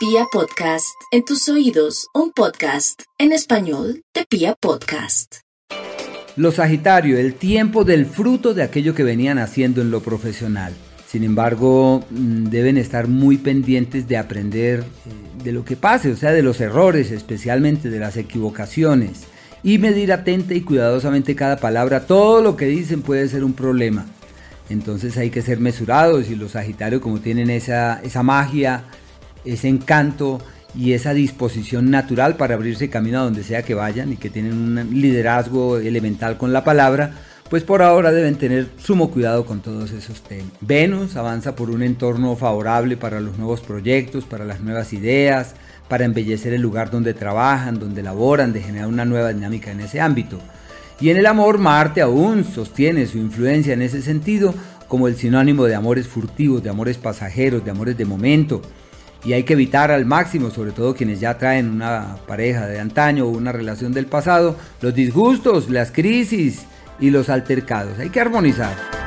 Pia Podcast, en tus oídos, un podcast en español de Pia Podcast. Los Sagitario, el tiempo del fruto de aquello que venían haciendo en lo profesional. Sin embargo, mm, deben estar muy pendientes de aprender eh, de lo que pase, o sea, de los errores, especialmente de las equivocaciones, y medir atenta y cuidadosamente cada palabra. Todo lo que dicen puede ser un problema. Entonces hay que ser mesurados y los Sagitarios como tienen esa, esa magia, ese encanto y esa disposición natural para abrirse camino a donde sea que vayan y que tienen un liderazgo elemental con la palabra, pues por ahora deben tener sumo cuidado con todos esos temas. Venus avanza por un entorno favorable para los nuevos proyectos, para las nuevas ideas, para embellecer el lugar donde trabajan, donde laboran, de generar una nueva dinámica en ese ámbito. Y en el amor, Marte aún sostiene su influencia en ese sentido como el sinónimo de amores furtivos, de amores pasajeros, de amores de momento. Y hay que evitar al máximo, sobre todo quienes ya traen una pareja de antaño o una relación del pasado, los disgustos, las crisis y los altercados. Hay que armonizar.